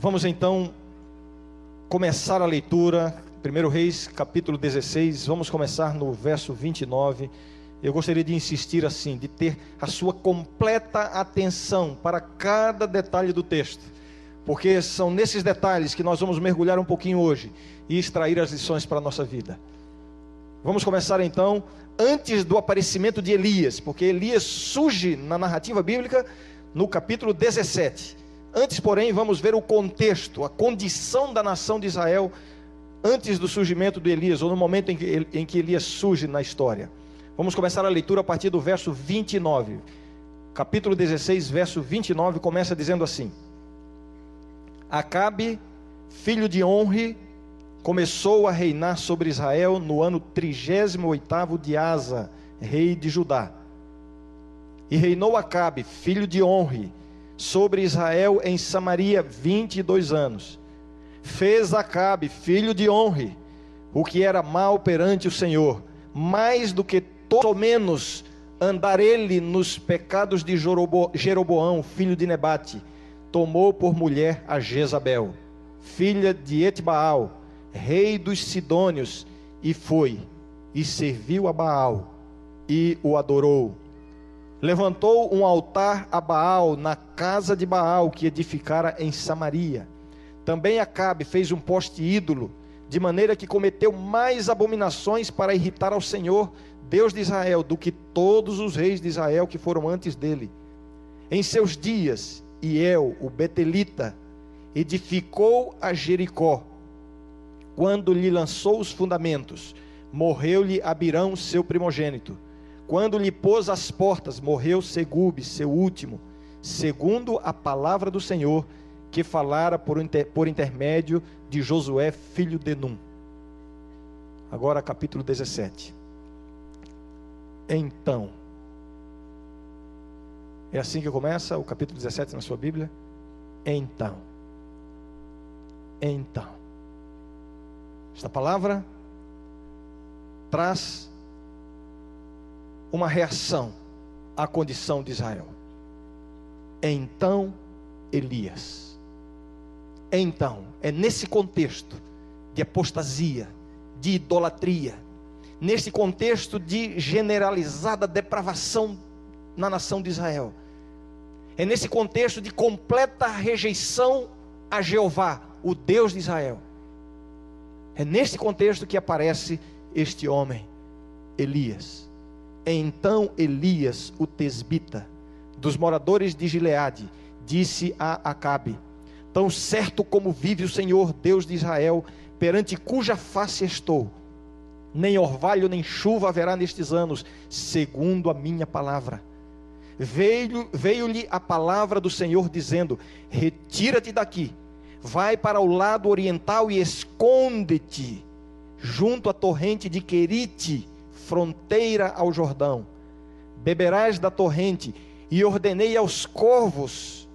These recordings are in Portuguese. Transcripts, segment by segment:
Vamos então começar a leitura, 1 Reis, capítulo 16. Vamos começar no verso 29. Eu gostaria de insistir assim, de ter a sua completa atenção para cada detalhe do texto, porque são nesses detalhes que nós vamos mergulhar um pouquinho hoje e extrair as lições para a nossa vida. Vamos começar então antes do aparecimento de Elias, porque Elias surge na narrativa bíblica no capítulo 17. Antes, porém, vamos ver o contexto, a condição da nação de Israel antes do surgimento de Elias, ou no momento em que, em que Elias surge na história. Vamos começar a leitura a partir do verso 29. Capítulo 16, verso 29, começa dizendo assim: Acabe, filho de Honre, começou a reinar sobre Israel no ano 38 de Asa, rei de Judá. E reinou Acabe, filho de Honre, sobre Israel em Samaria 22 anos. Fez Acabe, filho de Honre, o que era mal perante o Senhor, mais do que todo menos andar ele nos pecados de Jeroboão, filho de Nebate, tomou por mulher a Jezabel, filha de Etbaal, rei dos Sidônios, e foi, e serviu a Baal, e o adorou levantou um altar a Baal na casa de Baal que edificara em Samaria. Também Acabe fez um poste ídolo, de maneira que cometeu mais abominações para irritar ao Senhor, Deus de Israel, do que todos os reis de Israel que foram antes dele. Em seus dias, Iel, o Betelita, edificou a Jericó. Quando lhe lançou os fundamentos, morreu-lhe Abirão, seu primogênito quando lhe pôs as portas, morreu Segube, seu último, segundo a palavra do Senhor, que falara por, inter, por intermédio de Josué, filho de Num. Agora, capítulo 17. Então, é assim que começa o capítulo 17 na sua Bíblia? Então. Então. Esta palavra traz uma reação à condição de Israel. Então, Elias. Então, é nesse contexto de apostasia, de idolatria, nesse contexto de generalizada depravação na nação de Israel. É nesse contexto de completa rejeição a Jeová, o Deus de Israel. É nesse contexto que aparece este homem, Elias. Então Elias, o tesbita, dos moradores de Gileade, disse a Acabe: Tão certo como vive o Senhor, Deus de Israel, perante cuja face estou, nem orvalho nem chuva haverá nestes anos, segundo a minha palavra. Veio-lhe veio a palavra do Senhor dizendo: Retira-te daqui, vai para o lado oriental e esconde-te junto à torrente de Querite fronteira ao Jordão. Beberás da torrente, e ordenei aos corvos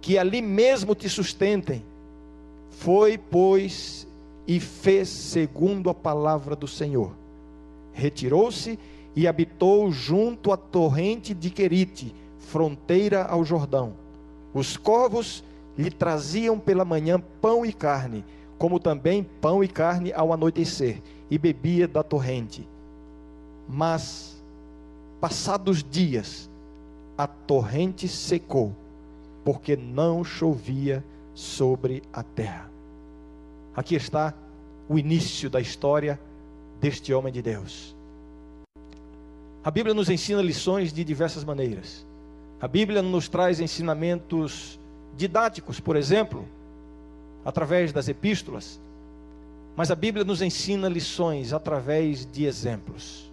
que ali mesmo te sustentem. Foi, pois, e fez segundo a palavra do Senhor. Retirou-se e habitou junto à torrente de Querite, fronteira ao Jordão. Os corvos lhe traziam pela manhã pão e carne, como também pão e carne ao anoitecer, e bebia da torrente. Mas, passados dias, a torrente secou, porque não chovia sobre a terra. Aqui está o início da história deste homem de Deus. A Bíblia nos ensina lições de diversas maneiras. A Bíblia nos traz ensinamentos didáticos, por exemplo, através das epístolas. Mas a Bíblia nos ensina lições através de exemplos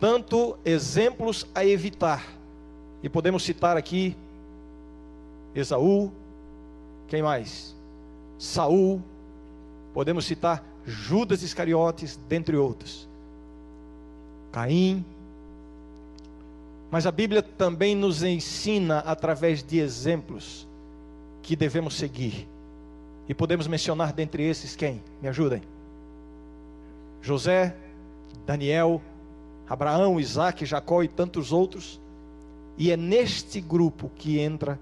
tanto exemplos a evitar. E podemos citar aqui Esaú, quem mais? Saul, podemos citar Judas Iscariotes, dentre outros. Caim. Mas a Bíblia também nos ensina através de exemplos que devemos seguir. E podemos mencionar dentre esses quem? Me ajudem. José, Daniel, Abraão, Isaac, Jacó e tantos outros. E é neste grupo que entra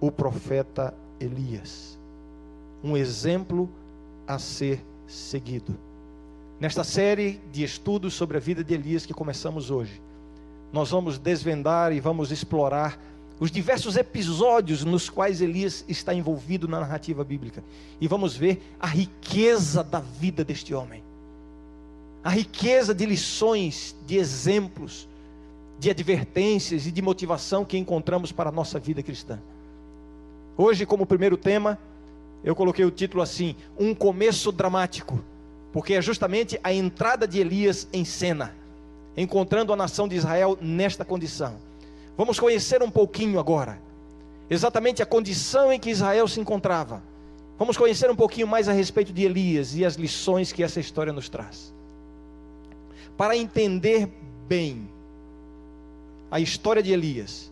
o profeta Elias, um exemplo a ser seguido. Nesta série de estudos sobre a vida de Elias que começamos hoje, nós vamos desvendar e vamos explorar os diversos episódios nos quais Elias está envolvido na narrativa bíblica e vamos ver a riqueza da vida deste homem, a riqueza de lições, de exemplos, de advertências e de motivação que encontramos para a nossa vida cristã. Hoje, como primeiro tema, eu coloquei o título assim: Um começo dramático, porque é justamente a entrada de Elias em cena, encontrando a nação de Israel nesta condição. Vamos conhecer um pouquinho agora, exatamente a condição em que Israel se encontrava. Vamos conhecer um pouquinho mais a respeito de Elias e as lições que essa história nos traz. Para entender bem a história de Elias,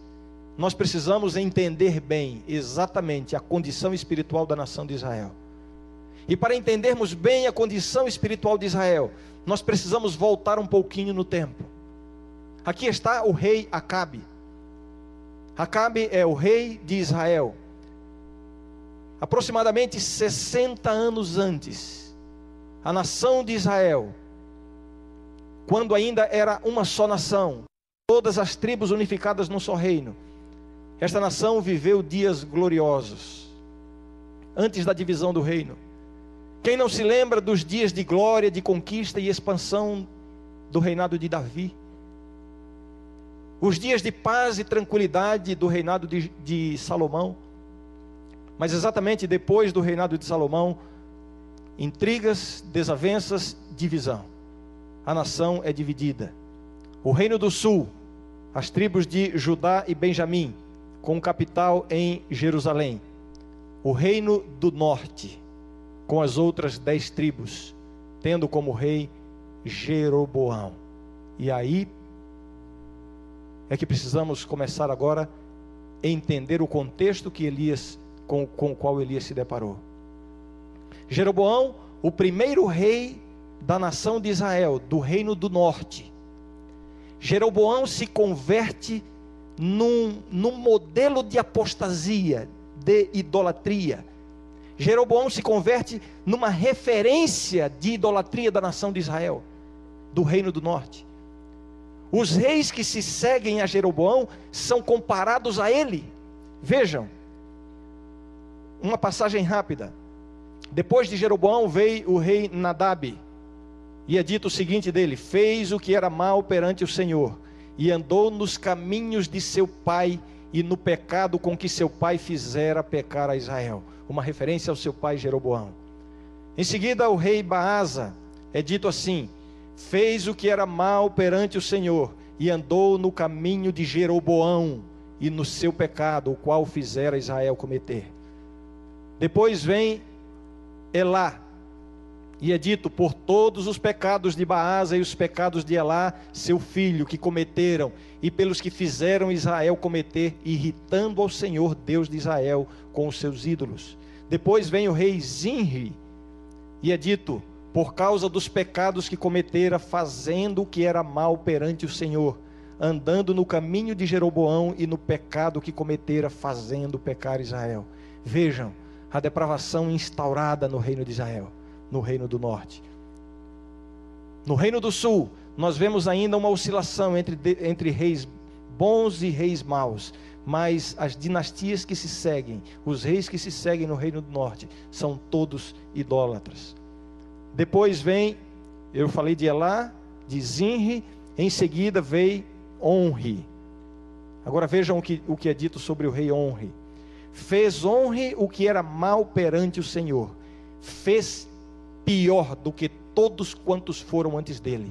nós precisamos entender bem exatamente a condição espiritual da nação de Israel. E para entendermos bem a condição espiritual de Israel, nós precisamos voltar um pouquinho no tempo. Aqui está o rei Acabe. Acabe é o rei de Israel. Aproximadamente 60 anos antes, a nação de Israel, quando ainda era uma só nação, todas as tribos unificadas num só reino, esta nação viveu dias gloriosos, antes da divisão do reino. Quem não se lembra dos dias de glória, de conquista e expansão do reinado de Davi? os dias de paz e tranquilidade do reinado de, de Salomão. Mas exatamente depois do reinado de Salomão, intrigas, desavenças, divisão. A nação é dividida. O reino do sul, as tribos de Judá e Benjamim, com capital em Jerusalém. O reino do norte, com as outras dez tribos, tendo como rei Jeroboão. E aí é que precisamos começar agora a entender o contexto que Elias com, com o qual Elias se deparou. Jeroboão, o primeiro rei da nação de Israel, do reino do norte. Jeroboão se converte num, num modelo de apostasia, de idolatria. Jeroboão se converte numa referência de idolatria da nação de Israel, do reino do norte. Os reis que se seguem a Jeroboão são comparados a ele. Vejam, uma passagem rápida. Depois de Jeroboão veio o rei Nadab, e é dito o seguinte dele: fez o que era mal perante o Senhor, e andou nos caminhos de seu pai e no pecado com que seu pai fizera pecar a Israel. Uma referência ao seu pai Jeroboão. Em seguida, o rei Baasa é dito assim: fez o que era mal perante o Senhor e andou no caminho de Jeroboão e no seu pecado, o qual fizera Israel cometer. Depois vem Elá, e é dito: por todos os pecados de Baasa e os pecados de Elá, seu filho, que cometeram, e pelos que fizeram Israel cometer, irritando ao Senhor, Deus de Israel, com os seus ídolos. Depois vem o rei Zinri, e é dito: por causa dos pecados que cometera, fazendo o que era mal perante o Senhor, andando no caminho de Jeroboão e no pecado que cometera, fazendo pecar Israel. Vejam a depravação instaurada no reino de Israel, no reino do norte. No reino do sul, nós vemos ainda uma oscilação entre, entre reis bons e reis maus, mas as dinastias que se seguem, os reis que se seguem no reino do norte, são todos idólatras. Depois vem, eu falei de Elá, de Zinri, em seguida veio Honre. Agora vejam o que, o que é dito sobre o rei Honre. Fez Honre o que era mal perante o Senhor, fez pior do que todos quantos foram antes dele.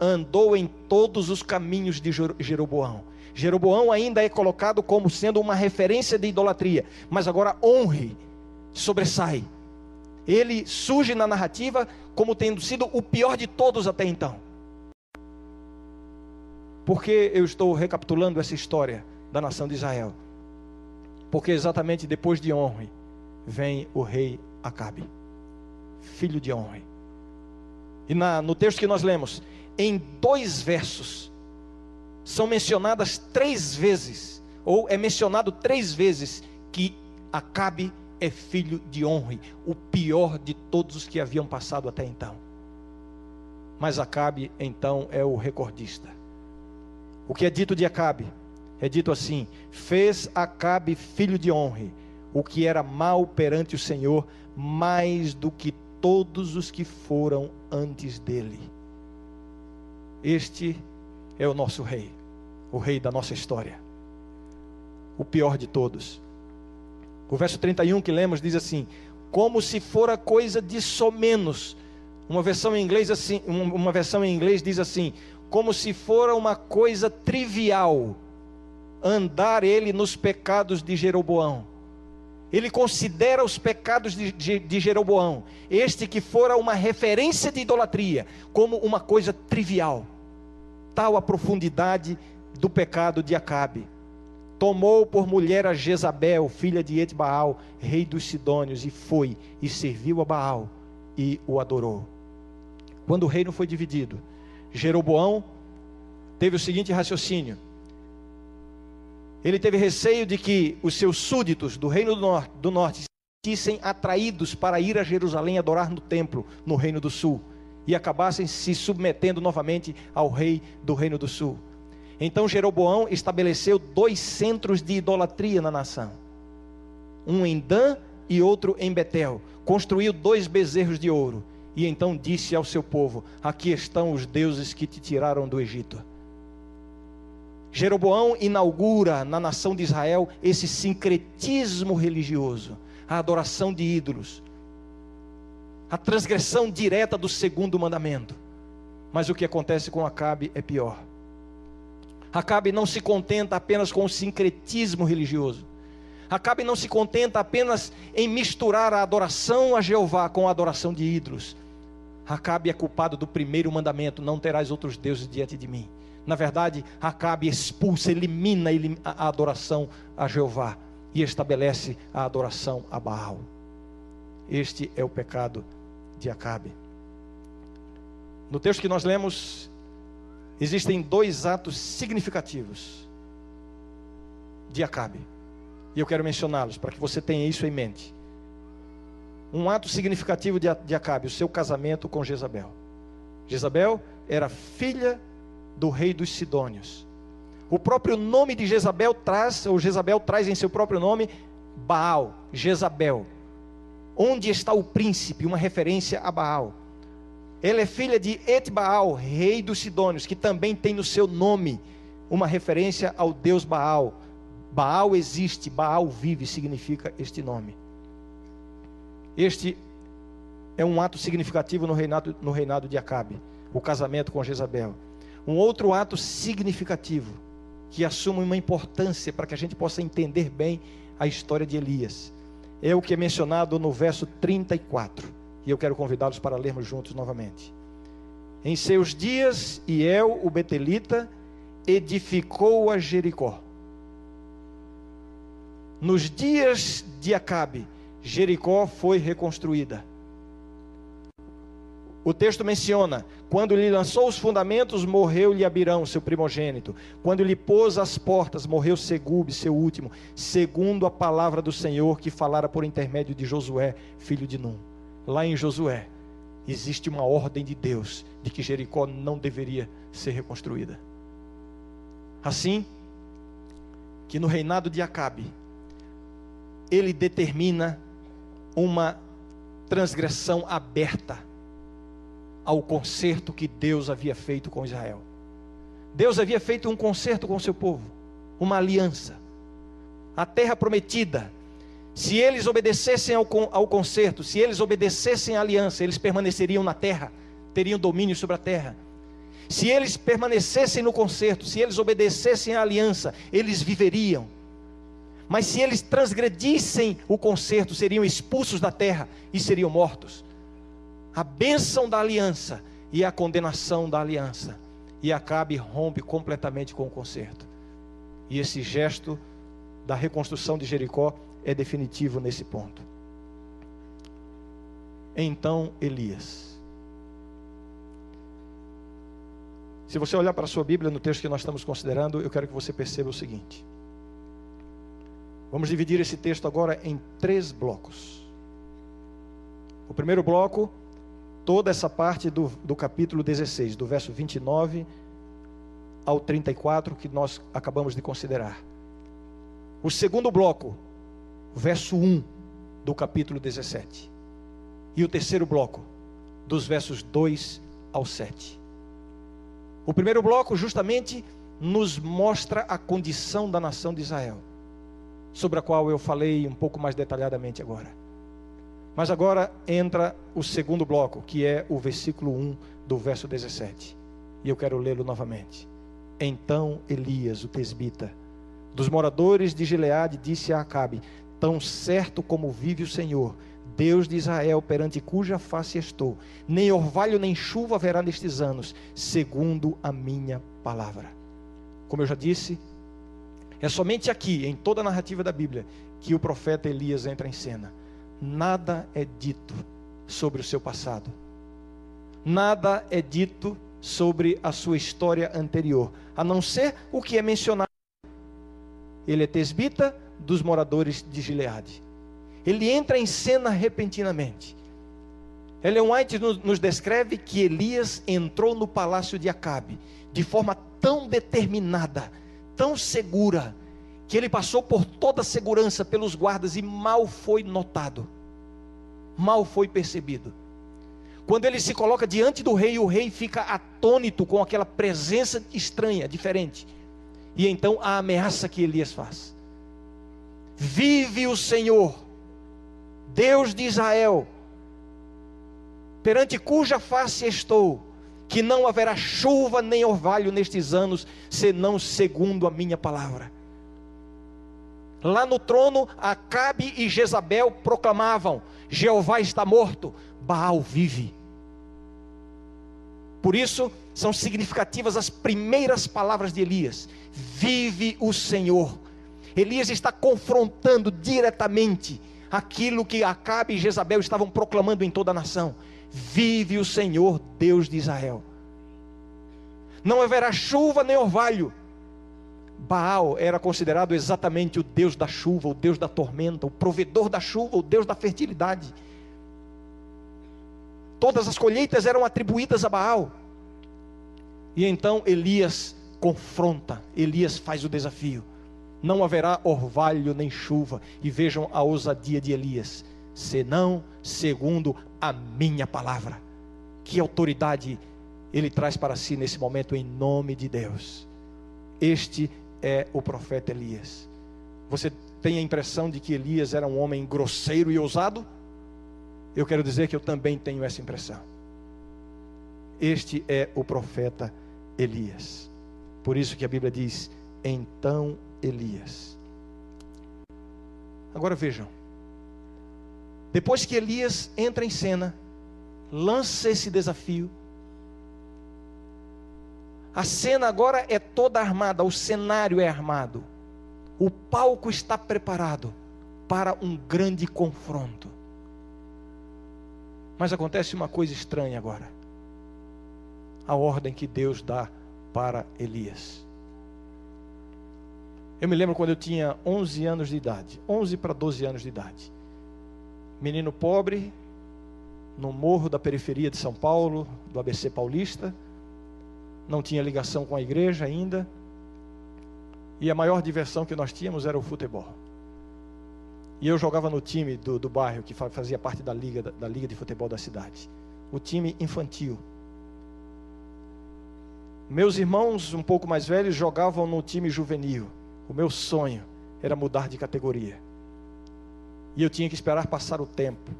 Andou em todos os caminhos de Jeroboão. Jeroboão ainda é colocado como sendo uma referência de idolatria, mas agora honre sobressai ele surge na narrativa como tendo sido o pior de todos até então. Por que eu estou recapitulando essa história da nação de Israel? Porque exatamente depois de Honre vem o rei Acabe, filho de Honre. E na, no texto que nós lemos, em dois versos, são mencionadas três vezes, ou é mencionado três vezes, que Acabe é filho de Honre, o pior de todos os que haviam passado até então. Mas Acabe, então, é o recordista. O que é dito de Acabe? É dito assim: fez Acabe filho de Honre, o que era mal perante o Senhor, mais do que todos os que foram antes dele. Este é o nosso rei, o rei da nossa história, o pior de todos. O verso 31 que lemos diz assim: como se fora coisa de somenos. Uma versão em inglês assim, uma versão em inglês diz assim: como se fora uma coisa trivial andar ele nos pecados de Jeroboão. Ele considera os pecados de, de, de, Jeroboão, este que fora uma referência de idolatria, como uma coisa trivial. Tal a profundidade do pecado de Acabe tomou por mulher a Jezabel, filha de Etbaal, rei dos Sidônios, e foi e serviu a Baal e o adorou. Quando o reino foi dividido, Jeroboão teve o seguinte raciocínio: ele teve receio de que os seus súditos do reino do norte, do norte se atraídos para ir a Jerusalém adorar no templo no reino do sul e acabassem se submetendo novamente ao rei do reino do sul. Então Jeroboão estabeleceu dois centros de idolatria na nação: um em Dan e outro em Betel. Construiu dois bezerros de ouro. E então disse ao seu povo: Aqui estão os deuses que te tiraram do Egito. Jeroboão inaugura na nação de Israel esse sincretismo religioso, a adoração de ídolos, a transgressão direta do segundo mandamento. Mas o que acontece com Acabe é pior. Acabe não se contenta apenas com o sincretismo religioso. Acabe não se contenta apenas em misturar a adoração a Jeová com a adoração de ídolos. Acabe é culpado do primeiro mandamento: não terás outros deuses diante de mim. Na verdade, Acabe expulsa, elimina a adoração a Jeová e estabelece a adoração a Baal. Este é o pecado de Acabe. No texto que nós lemos, existem dois atos significativos de Acabe. E eu quero mencioná-los para que você tenha isso em mente. Um ato significativo de Acabe, o seu casamento com Jezabel. Jezabel era filha do rei dos Sidônios. O próprio nome de Jezabel traz, ou Jezabel traz em seu próprio nome, Baal, Jezabel. Onde está o príncipe? Uma referência a Baal. Ela é filha de Etbaal, rei dos Sidônios, que também tem no seu nome uma referência ao deus Baal. Baal existe, Baal vive, significa este nome. Este é um ato significativo no reinado, no reinado de Acabe, o casamento com Jezabel. Um outro ato significativo, que assume uma importância para que a gente possa entender bem a história de Elias, é o que é mencionado no verso 34 e eu quero convidá-los para lermos juntos novamente. Em seus dias, Iel, o Betelita, edificou a Jericó. Nos dias de Acabe, Jericó foi reconstruída. O texto menciona: quando lhe lançou os fundamentos, morreu-lhe Abirão, seu primogênito. Quando lhe pôs as portas, morreu Segube, seu último, segundo a palavra do Senhor que falara por intermédio de Josué, filho de Num lá em Josué, existe uma ordem de Deus de que Jericó não deveria ser reconstruída. Assim, que no reinado de Acabe, ele determina uma transgressão aberta ao concerto que Deus havia feito com Israel. Deus havia feito um concerto com o seu povo, uma aliança. A terra prometida se eles obedecessem ao, ao concerto, se eles obedecessem à aliança, eles permaneceriam na terra, teriam domínio sobre a terra. Se eles permanecessem no concerto, se eles obedecessem à aliança, eles viveriam. Mas se eles transgredissem o concerto, seriam expulsos da terra e seriam mortos. A bênção da aliança e a condenação da aliança. E Acabe rompe completamente com o concerto. E esse gesto da reconstrução de Jericó é definitivo nesse ponto. Então Elias. Se você olhar para a sua Bíblia no texto que nós estamos considerando, eu quero que você perceba o seguinte: Vamos dividir esse texto agora em três blocos. O primeiro bloco, toda essa parte do, do capítulo 16, do verso 29 ao 34, que nós acabamos de considerar. O segundo bloco, verso 1 do capítulo 17. E o terceiro bloco, dos versos 2 ao 7. O primeiro bloco, justamente, nos mostra a condição da nação de Israel sobre a qual eu falei um pouco mais detalhadamente agora. Mas agora entra o segundo bloco, que é o versículo 1 do verso 17. E eu quero lê-lo novamente. Então Elias, o tesbita, dos moradores de Gileade, disse a Acabe: Tão certo como vive o Senhor, Deus de Israel, perante cuja face estou, nem orvalho nem chuva haverá nestes anos, segundo a minha palavra. Como eu já disse, é somente aqui, em toda a narrativa da Bíblia, que o profeta Elias entra em cena. Nada é dito sobre o seu passado. Nada é dito sobre a sua história anterior, a não ser o que é mencionado. Ele é tesbita dos moradores de Gileade. Ele entra em cena repentinamente. Ellen White nos descreve que Elias entrou no palácio de Acabe de forma tão determinada tão segura que ele passou por toda a segurança pelos guardas e mal foi notado, mal foi percebido. Quando ele se coloca diante do rei, o rei fica atônito com aquela presença estranha, diferente. E então a ameaça que Elias faz: Vive o Senhor, Deus de Israel, perante cuja face estou que não haverá chuva nem orvalho nestes anos, senão segundo a minha palavra. Lá no trono, Acabe e Jezabel proclamavam: Jeová está morto, Baal vive. Por isso, são significativas as primeiras palavras de Elias: Vive o Senhor. Elias está confrontando diretamente aquilo que Acabe e Jezabel estavam proclamando em toda a nação. Vive o Senhor, Deus de Israel. Não haverá chuva nem orvalho. Baal era considerado exatamente o Deus da chuva, o Deus da tormenta, o provedor da chuva, o Deus da fertilidade. Todas as colheitas eram atribuídas a Baal. E então Elias confronta, Elias faz o desafio. Não haverá orvalho nem chuva. E vejam a ousadia de Elias senão segundo a minha palavra. Que autoridade ele traz para si nesse momento em nome de Deus. Este é o profeta Elias. Você tem a impressão de que Elias era um homem grosseiro e ousado? Eu quero dizer que eu também tenho essa impressão. Este é o profeta Elias. Por isso que a Bíblia diz: então Elias. Agora vejam. Depois que Elias entra em cena, lança esse desafio. A cena agora é toda armada, o cenário é armado. O palco está preparado para um grande confronto. Mas acontece uma coisa estranha agora. A ordem que Deus dá para Elias. Eu me lembro quando eu tinha 11 anos de idade, 11 para 12 anos de idade menino pobre, no morro da periferia de São Paulo, do ABC Paulista, não tinha ligação com a igreja ainda, e a maior diversão que nós tínhamos era o futebol. E eu jogava no time do, do bairro, que fazia parte da liga, da, da liga de futebol da cidade, o time infantil. Meus irmãos, um pouco mais velhos, jogavam no time juvenil. O meu sonho era mudar de categoria. E eu tinha que esperar passar o tempo.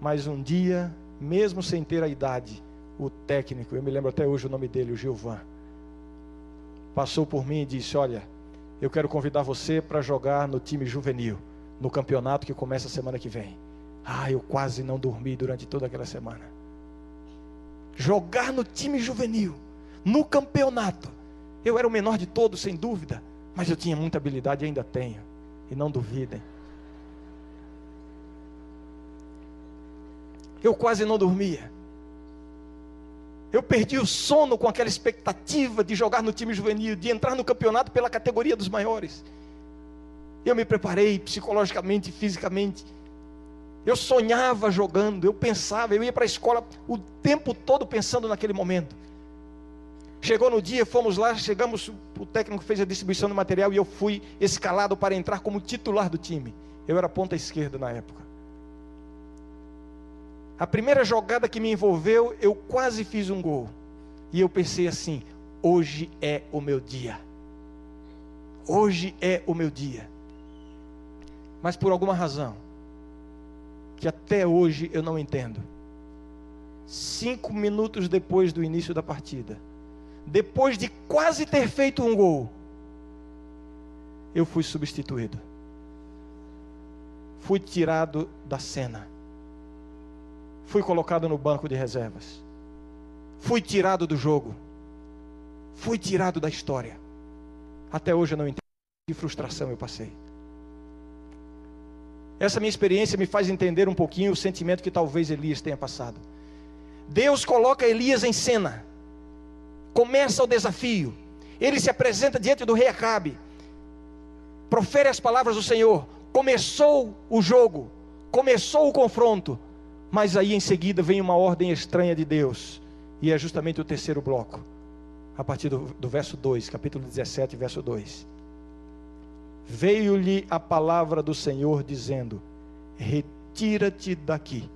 Mas um dia, mesmo sem ter a idade, o técnico, eu me lembro até hoje o nome dele, o Gilvan, passou por mim e disse: Olha, eu quero convidar você para jogar no time juvenil, no campeonato que começa semana que vem. Ah, eu quase não dormi durante toda aquela semana. Jogar no time juvenil, no campeonato. Eu era o menor de todos, sem dúvida, mas eu tinha muita habilidade e ainda tenho. E não duvidem. eu quase não dormia. Eu perdi o sono com aquela expectativa de jogar no time juvenil, de entrar no campeonato pela categoria dos maiores. Eu me preparei psicologicamente, fisicamente. Eu sonhava jogando, eu pensava, eu ia para a escola o tempo todo pensando naquele momento. Chegou no dia, fomos lá, chegamos, o técnico fez a distribuição do material e eu fui escalado para entrar como titular do time. Eu era ponta esquerda na época. A primeira jogada que me envolveu, eu quase fiz um gol. E eu pensei assim: hoje é o meu dia. Hoje é o meu dia. Mas por alguma razão, que até hoje eu não entendo, cinco minutos depois do início da partida, depois de quase ter feito um gol, eu fui substituído. Fui tirado da cena fui colocado no banco de reservas. Fui tirado do jogo. Fui tirado da história. Até hoje eu não entendo que frustração eu passei. Essa minha experiência me faz entender um pouquinho o sentimento que talvez Elias tenha passado. Deus coloca Elias em cena. Começa o desafio. Ele se apresenta diante do rei Acabe. Profere as palavras do Senhor. Começou o jogo. Começou o confronto. Mas aí em seguida vem uma ordem estranha de Deus, e é justamente o terceiro bloco, a partir do, do verso 2, capítulo 17, verso 2. Veio-lhe a palavra do Senhor dizendo: Retira-te daqui,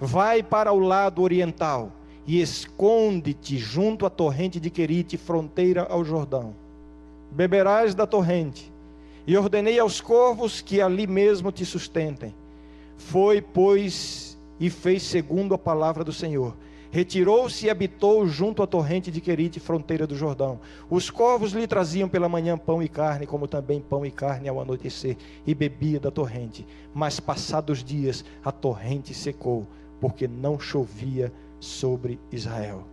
vai para o lado oriental e esconde-te junto à torrente de Querite, fronteira ao Jordão. Beberás da torrente, e ordenei aos corvos que ali mesmo te sustentem. Foi, pois, e fez segundo a palavra do Senhor. Retirou-se e habitou junto à torrente de Querite, fronteira do Jordão. Os corvos lhe traziam pela manhã pão e carne, como também pão e carne ao anoitecer, e bebia da torrente. Mas passados dias, a torrente secou, porque não chovia sobre Israel.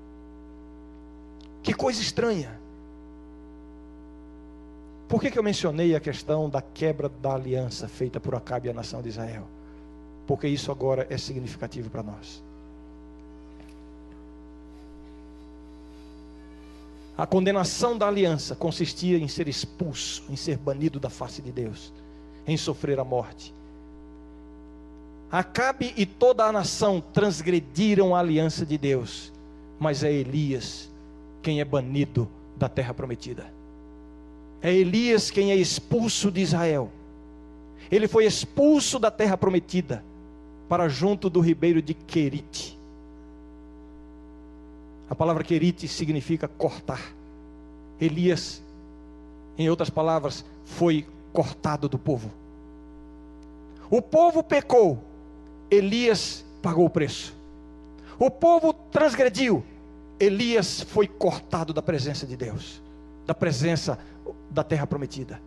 Que coisa estranha. Por que, que eu mencionei a questão da quebra da aliança feita por Acabe e a nação de Israel? Porque isso agora é significativo para nós. A condenação da aliança consistia em ser expulso, em ser banido da face de Deus, em sofrer a morte. Acabe e toda a nação transgrediram a aliança de Deus, mas é Elias quem é banido da terra prometida. É Elias quem é expulso de Israel. Ele foi expulso da terra prometida para junto do ribeiro de Querite. A palavra Querite significa cortar. Elias, em outras palavras, foi cortado do povo. O povo pecou, Elias pagou o preço. O povo transgrediu, Elias foi cortado da presença de Deus, da presença da terra prometida.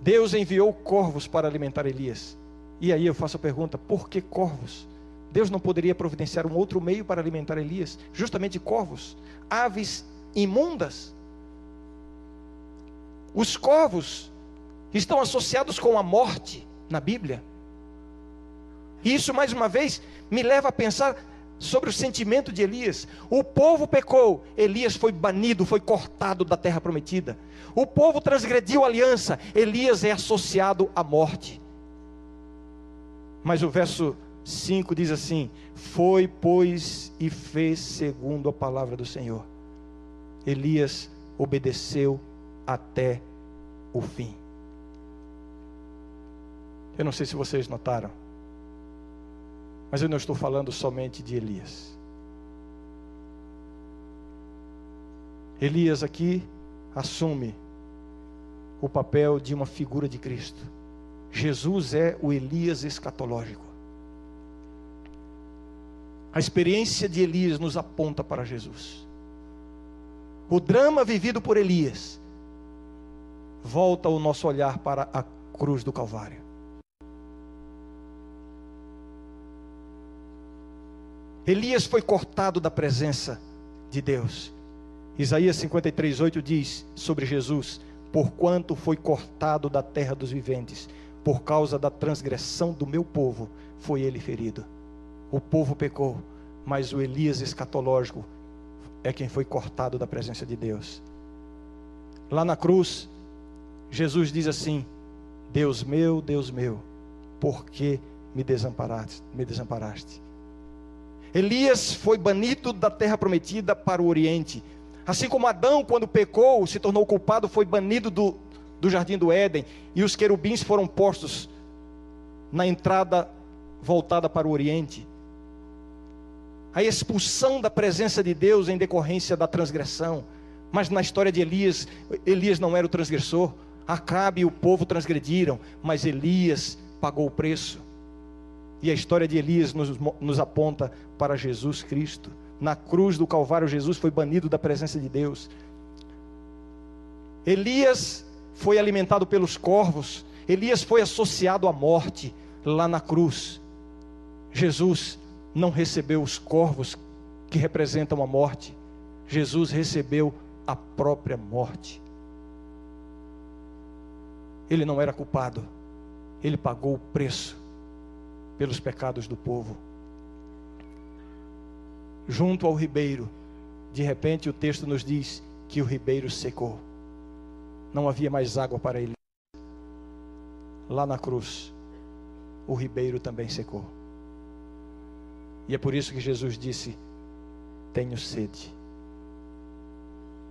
Deus enviou corvos para alimentar Elias. E aí eu faço a pergunta: por que corvos? Deus não poderia providenciar um outro meio para alimentar Elias? Justamente corvos, aves imundas. Os corvos estão associados com a morte na Bíblia. E isso, mais uma vez, me leva a pensar sobre o sentimento de Elias. O povo pecou, Elias foi banido, foi cortado da terra prometida. O povo transgrediu a aliança, Elias é associado à morte. Mas o verso 5 diz assim: Foi, pois, e fez segundo a palavra do Senhor. Elias obedeceu até o fim. Eu não sei se vocês notaram, mas eu não estou falando somente de Elias. Elias aqui assume o papel de uma figura de Cristo. Jesus é o Elias escatológico. A experiência de Elias nos aponta para Jesus. O drama vivido por Elias volta o nosso olhar para a cruz do Calvário. Elias foi cortado da presença de Deus. Isaías 53, 8 diz sobre Jesus: Porquanto foi cortado da terra dos viventes, por causa da transgressão do meu povo, foi ele ferido. O povo pecou, mas o Elias escatológico é quem foi cortado da presença de Deus. Lá na cruz, Jesus diz assim: Deus meu, Deus meu, por que me desamparaste? Me desamparaste? Elias foi banido da terra prometida para o Oriente. Assim como Adão, quando pecou, se tornou culpado, foi banido do, do jardim do Éden, e os querubins foram postos na entrada voltada para o Oriente. A expulsão da presença de Deus em decorrência da transgressão. Mas na história de Elias, Elias não era o transgressor. Acabe e o povo transgrediram, mas Elias pagou o preço. E a história de Elias nos, nos aponta para Jesus Cristo. Na cruz do Calvário, Jesus foi banido da presença de Deus. Elias foi alimentado pelos corvos. Elias foi associado à morte lá na cruz. Jesus não recebeu os corvos que representam a morte. Jesus recebeu a própria morte. Ele não era culpado. Ele pagou o preço pelos pecados do povo. Junto ao ribeiro, de repente o texto nos diz que o ribeiro secou. Não havia mais água para ele. Lá na cruz, o ribeiro também secou. E é por isso que Jesus disse: Tenho sede.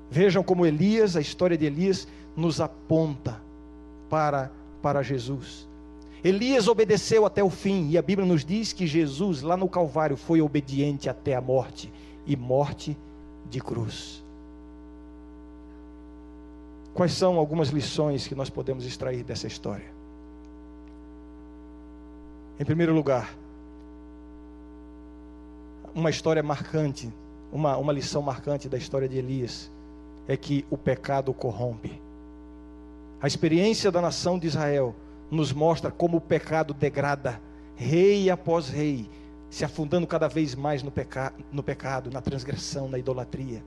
Vejam como Elias, a história de Elias, nos aponta para, para Jesus. Elias obedeceu até o fim, e a Bíblia nos diz que Jesus, lá no Calvário, foi obediente até a morte e morte de cruz. Quais são algumas lições que nós podemos extrair dessa história? Em primeiro lugar, uma história marcante, uma, uma lição marcante da história de Elias é que o pecado corrompe. A experiência da nação de Israel nos mostra como o pecado degrada rei após rei, se afundando cada vez mais no, peca no pecado, na transgressão, na idolatria.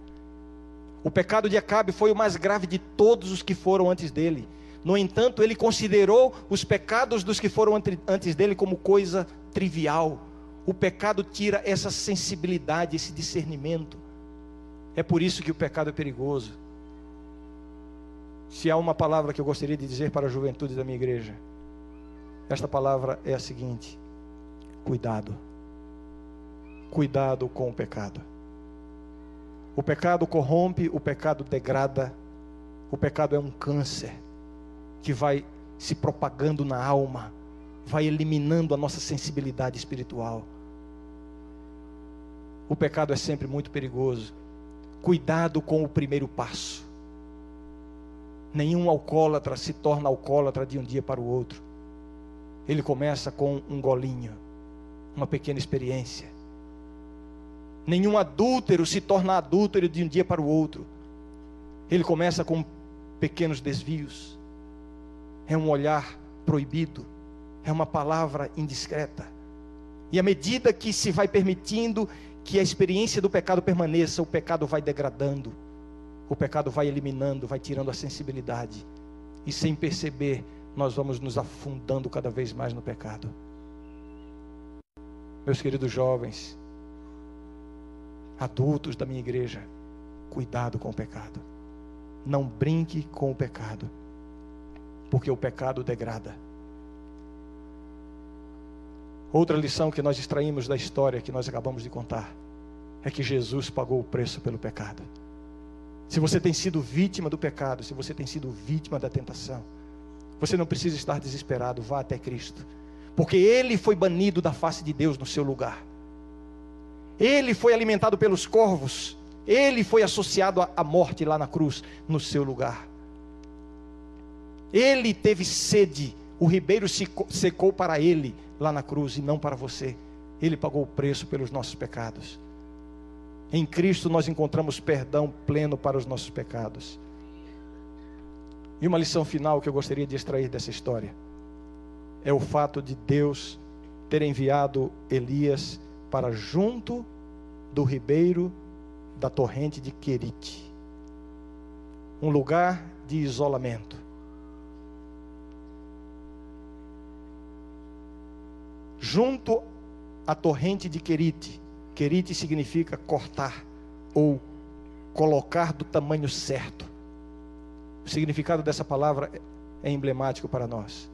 O pecado de Acabe foi o mais grave de todos os que foram antes dele. No entanto, ele considerou os pecados dos que foram antes dele como coisa trivial. O pecado tira essa sensibilidade, esse discernimento. É por isso que o pecado é perigoso. Se há uma palavra que eu gostaria de dizer para a juventude da minha igreja, esta palavra é a seguinte: cuidado. Cuidado com o pecado. O pecado corrompe, o pecado degrada, o pecado é um câncer que vai se propagando na alma, vai eliminando a nossa sensibilidade espiritual. O pecado é sempre muito perigoso. Cuidado com o primeiro passo. Nenhum alcoólatra se torna alcoólatra de um dia para o outro. Ele começa com um golinho, uma pequena experiência. Nenhum adúltero se torna adúltero de um dia para o outro. Ele começa com pequenos desvios. É um olhar proibido, é uma palavra indiscreta. E à medida que se vai permitindo que a experiência do pecado permaneça, o pecado vai degradando, o pecado vai eliminando, vai tirando a sensibilidade. E sem perceber, nós vamos nos afundando cada vez mais no pecado. Meus queridos jovens, adultos da minha igreja, cuidado com o pecado. Não brinque com o pecado, porque o pecado degrada. Outra lição que nós extraímos da história que nós acabamos de contar é que Jesus pagou o preço pelo pecado. Se você tem sido vítima do pecado, se você tem sido vítima da tentação, você não precisa estar desesperado, vá até Cristo. Porque ele foi banido da face de Deus no seu lugar. Ele foi alimentado pelos corvos. Ele foi associado à morte lá na cruz, no seu lugar. Ele teve sede. O ribeiro secou para ele lá na cruz e não para você. Ele pagou o preço pelos nossos pecados. Em Cristo nós encontramos perdão pleno para os nossos pecados. E uma lição final que eu gostaria de extrair dessa história é o fato de Deus ter enviado Elias para junto do ribeiro da torrente de Querite, um lugar de isolamento. Junto à torrente de Querite, Querite significa cortar ou colocar do tamanho certo O significado dessa palavra é emblemático para nós.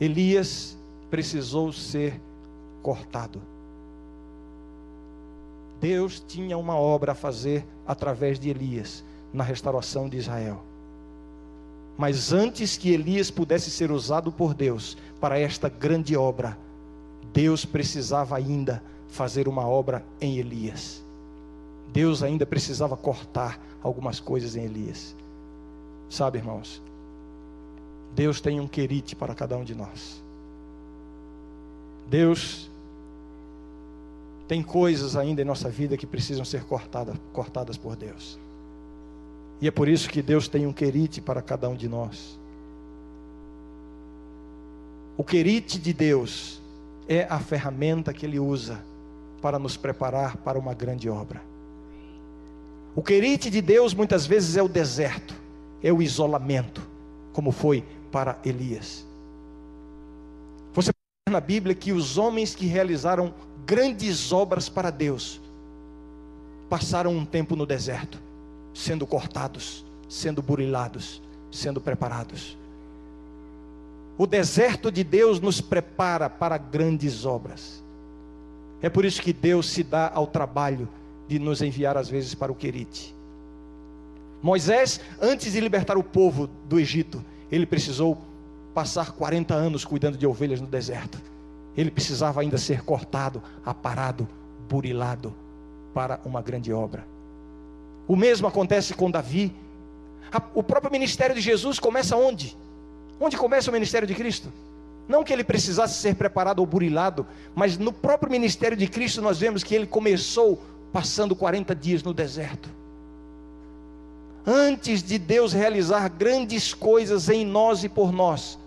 Elias precisou ser cortado. Deus tinha uma obra a fazer através de Elias na restauração de Israel. Mas antes que Elias pudesse ser usado por Deus para esta grande obra, Deus precisava ainda fazer uma obra em Elias. Deus ainda precisava cortar algumas coisas em Elias. Sabe, irmãos, Deus tem um querite para cada um de nós. Deus tem coisas ainda em nossa vida que precisam ser cortadas, por Deus. E é por isso que Deus tem um querite para cada um de nós. O querite de Deus é a ferramenta que Ele usa para nos preparar para uma grande obra. O querite de Deus muitas vezes é o deserto, é o isolamento, como foi para Elias. Você vê na Bíblia que os homens que realizaram grandes obras para Deus passaram um tempo no deserto, sendo cortados, sendo burilados, sendo preparados. O deserto de Deus nos prepara para grandes obras. É por isso que Deus se dá ao trabalho de nos enviar às vezes para o Querite. Moisés, antes de libertar o povo do Egito, ele precisou passar 40 anos cuidando de ovelhas no deserto. Ele precisava ainda ser cortado, aparado, burilado para uma grande obra. O mesmo acontece com Davi. O próprio ministério de Jesus começa onde? Onde começa o ministério de Cristo? Não que ele precisasse ser preparado ou burilado, mas no próprio ministério de Cristo nós vemos que ele começou passando 40 dias no deserto antes de Deus realizar grandes coisas em nós e por nós,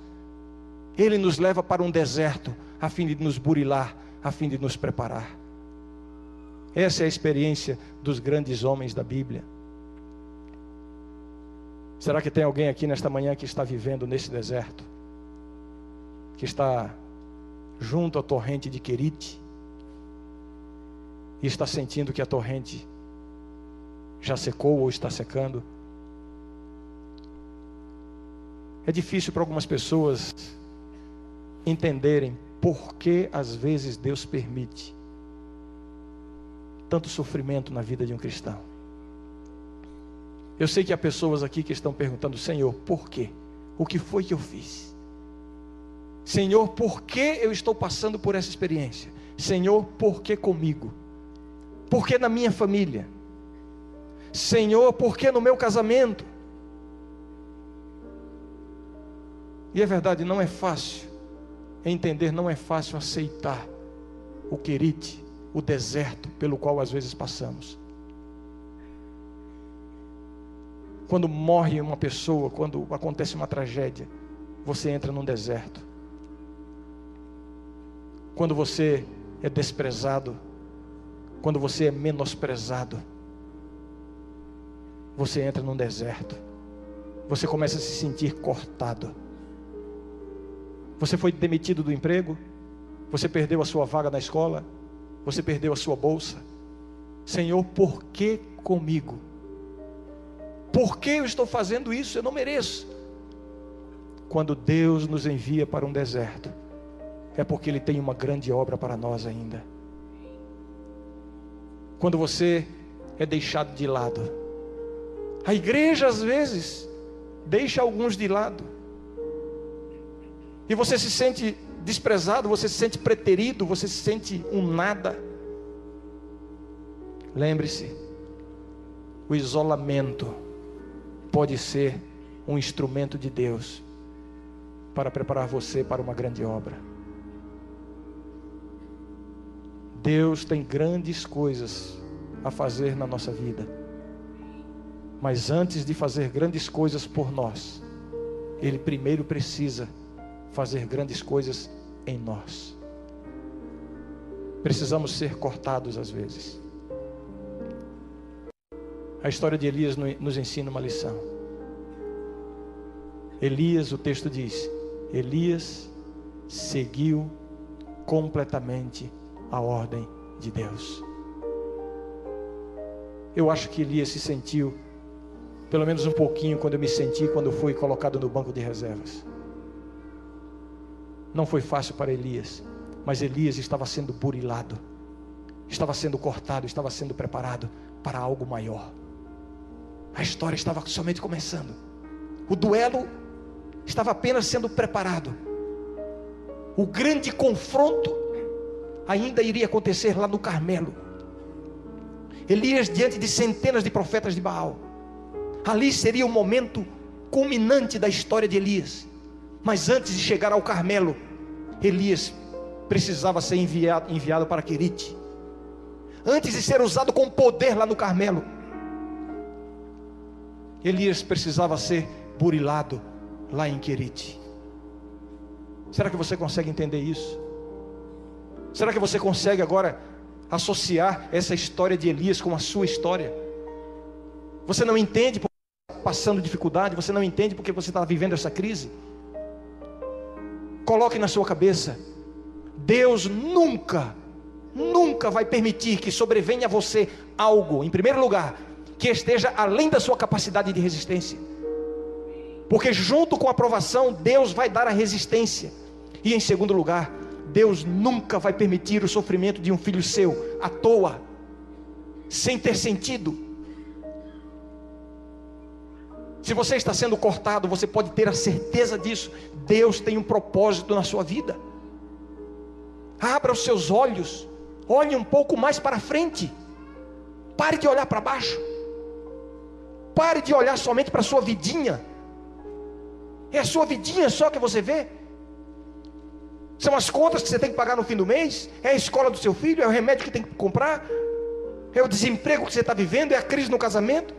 Ele nos leva para um deserto, a fim de nos burilar, a fim de nos preparar. Essa é a experiência dos grandes homens da Bíblia. Será que tem alguém aqui nesta manhã que está vivendo nesse deserto? Que está junto à torrente de Querite? E está sentindo que a torrente já secou ou está secando. É difícil para algumas pessoas entenderem por que às vezes Deus permite tanto sofrimento na vida de um cristão. Eu sei que há pessoas aqui que estão perguntando: Senhor, por quê? O que foi que eu fiz? Senhor, por que eu estou passando por essa experiência? Senhor, por que comigo? Por que na minha família? Senhor, por que no meu casamento? E é verdade, não é fácil entender, não é fácil aceitar o querite, o deserto pelo qual às vezes passamos. Quando morre uma pessoa, quando acontece uma tragédia, você entra num deserto. Quando você é desprezado, quando você é menosprezado, você entra num deserto. Você começa a se sentir cortado. Você foi demitido do emprego? Você perdeu a sua vaga na escola? Você perdeu a sua bolsa? Senhor, por que comigo? Por que eu estou fazendo isso? Eu não mereço. Quando Deus nos envia para um deserto, é porque Ele tem uma grande obra para nós ainda. Quando você é deixado de lado, a igreja às vezes deixa alguns de lado. E você se sente desprezado, você se sente preterido, você se sente um nada. Lembre-se, o isolamento pode ser um instrumento de Deus para preparar você para uma grande obra. Deus tem grandes coisas a fazer na nossa vida. Mas antes de fazer grandes coisas por nós, Ele primeiro precisa fazer grandes coisas em nós. Precisamos ser cortados às vezes. A história de Elias nos ensina uma lição. Elias, o texto diz: Elias seguiu completamente a ordem de Deus. Eu acho que Elias se sentiu pelo menos um pouquinho, quando eu me senti quando fui colocado no banco de reservas. Não foi fácil para Elias, mas Elias estava sendo burilado, estava sendo cortado, estava sendo preparado para algo maior. A história estava somente começando. O duelo estava apenas sendo preparado. O grande confronto ainda iria acontecer lá no Carmelo. Elias diante de centenas de profetas de Baal. Ali seria o momento culminante da história de Elias. Mas antes de chegar ao Carmelo, Elias precisava ser enviado, enviado para Querite. Antes de ser usado com poder lá no Carmelo, Elias precisava ser burilado lá em Querite. Será que você consegue entender isso? Será que você consegue agora associar essa história de Elias com a sua história? Você não entende porque está passando dificuldade, você não entende porque você está vivendo essa crise? Coloque na sua cabeça: Deus nunca, nunca vai permitir que sobrevenha a você algo, em primeiro lugar, que esteja além da sua capacidade de resistência. Porque junto com a aprovação, Deus vai dar a resistência. E em segundo lugar, Deus nunca vai permitir o sofrimento de um filho seu à toa, sem ter sentido. Se você está sendo cortado, você pode ter a certeza disso. Deus tem um propósito na sua vida. Abra os seus olhos, olhe um pouco mais para frente. Pare de olhar para baixo. Pare de olhar somente para a sua vidinha. É a sua vidinha só que você vê. São as contas que você tem que pagar no fim do mês? É a escola do seu filho? É o remédio que tem que comprar? É o desemprego que você está vivendo? É a crise no casamento?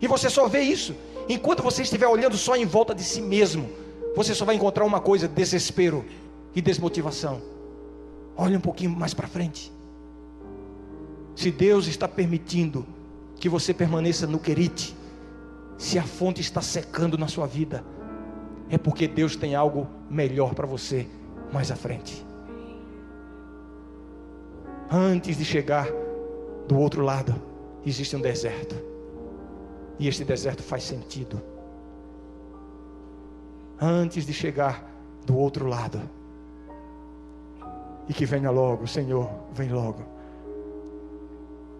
E você só vê isso. Enquanto você estiver olhando só em volta de si mesmo, você só vai encontrar uma coisa: desespero e desmotivação. Olhe um pouquinho mais para frente. Se Deus está permitindo que você permaneça no querite, se a fonte está secando na sua vida, é porque Deus tem algo melhor para você mais à frente. Antes de chegar do outro lado, existe um deserto. E este deserto faz sentido. Antes de chegar do outro lado, e que venha logo, Senhor, vem logo.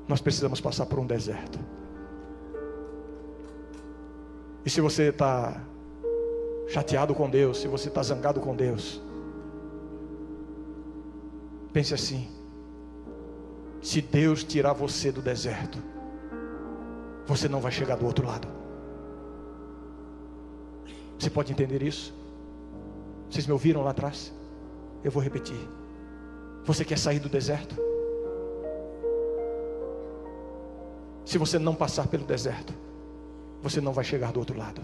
Nós precisamos passar por um deserto. E se você está chateado com Deus, se você está zangado com Deus, pense assim: se Deus tirar você do deserto, você não vai chegar do outro lado. Você pode entender isso? Vocês me ouviram lá atrás? Eu vou repetir. Você quer sair do deserto? Se você não passar pelo deserto, você não vai chegar do outro lado.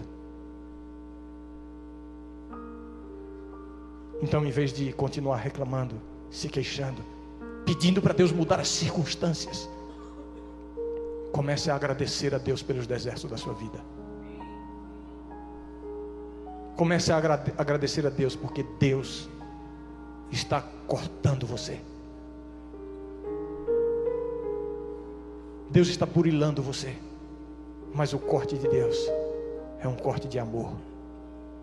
Então, em vez de continuar reclamando, se queixando, pedindo para Deus mudar as circunstâncias, comece a agradecer a Deus pelos desertos da sua vida. Comece a agradecer a Deus, porque Deus está cortando você. Deus está burilando você. Mas o corte de Deus é um corte de amor.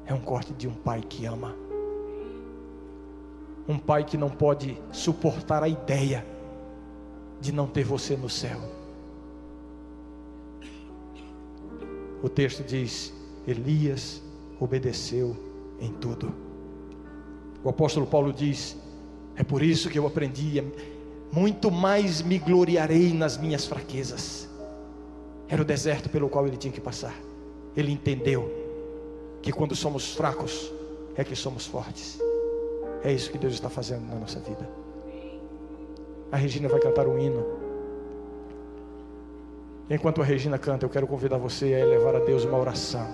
É um corte de um pai que ama. Um pai que não pode suportar a ideia de não ter você no céu. O texto diz: Elias obedeceu em tudo. O apóstolo Paulo diz: É por isso que eu aprendi, muito mais me gloriarei nas minhas fraquezas era o deserto pelo qual ele tinha que passar. Ele entendeu que quando somos fracos é que somos fortes. É isso que Deus está fazendo na nossa vida. A Regina vai cantar um hino. Enquanto a Regina canta, eu quero convidar você a elevar a Deus uma oração,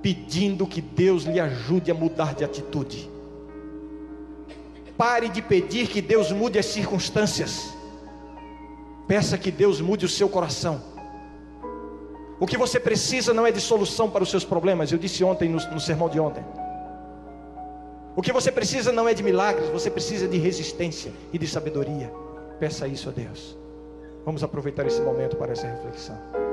pedindo que Deus lhe ajude a mudar de atitude. Pare de pedir que Deus mude as circunstâncias. Peça que Deus mude o seu coração. O que você precisa não é de solução para os seus problemas. Eu disse ontem no, no sermão de ontem. O que você precisa não é de milagres, você precisa de resistência e de sabedoria. Peça isso a Deus. Vamos aproveitar esse momento para essa reflexão.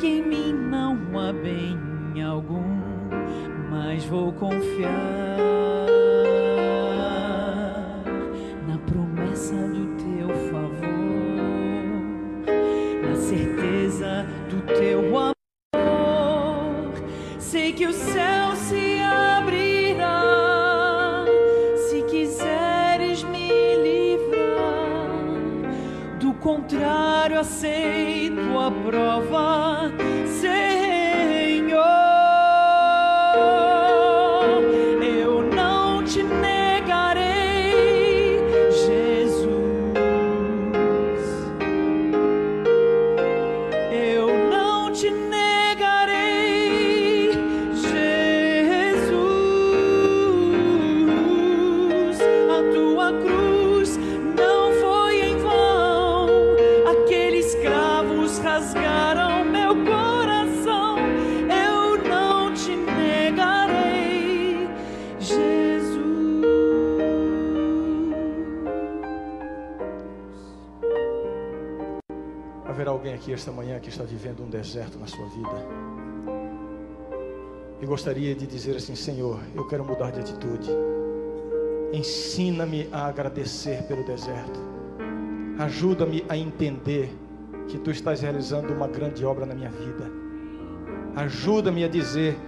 Que em mim não há bem algum, mas vou confiar na promessa do teu favor, na certeza do teu amor. Sei que o céu se contrário, aceito a prova, que está vivendo um deserto na sua vida e gostaria de dizer assim: Senhor, eu quero mudar de atitude. Ensina-me a agradecer pelo deserto. Ajuda-me a entender que tu estás realizando uma grande obra na minha vida. Ajuda-me a dizer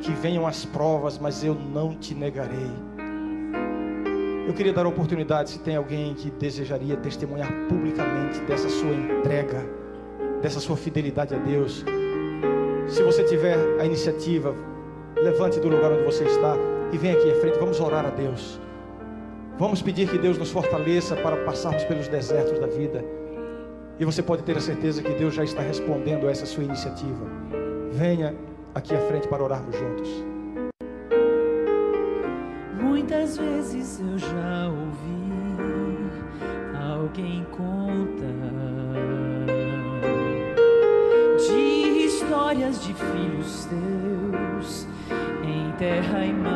que venham as provas, mas eu não te negarei. Eu queria dar a oportunidade, se tem alguém que desejaria testemunhar publicamente dessa sua entrega dessa sua fidelidade a Deus. Se você tiver a iniciativa, levante do lugar onde você está e venha aqui à frente. Vamos orar a Deus. Vamos pedir que Deus nos fortaleça para passarmos pelos desertos da vida. E você pode ter a certeza que Deus já está respondendo a essa sua iniciativa. Venha aqui à frente para orarmos juntos. Muitas vezes eu já ouvi alguém contar histórias de filhos teus em terra e mar,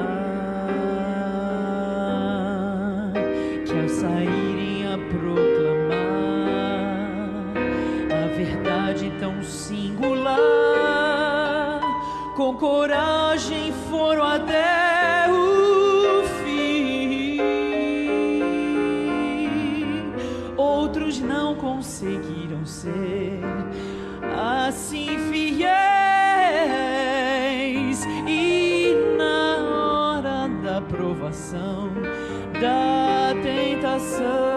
que ao saírem a proclamar a verdade tão singular, com coragem provação, da tentação.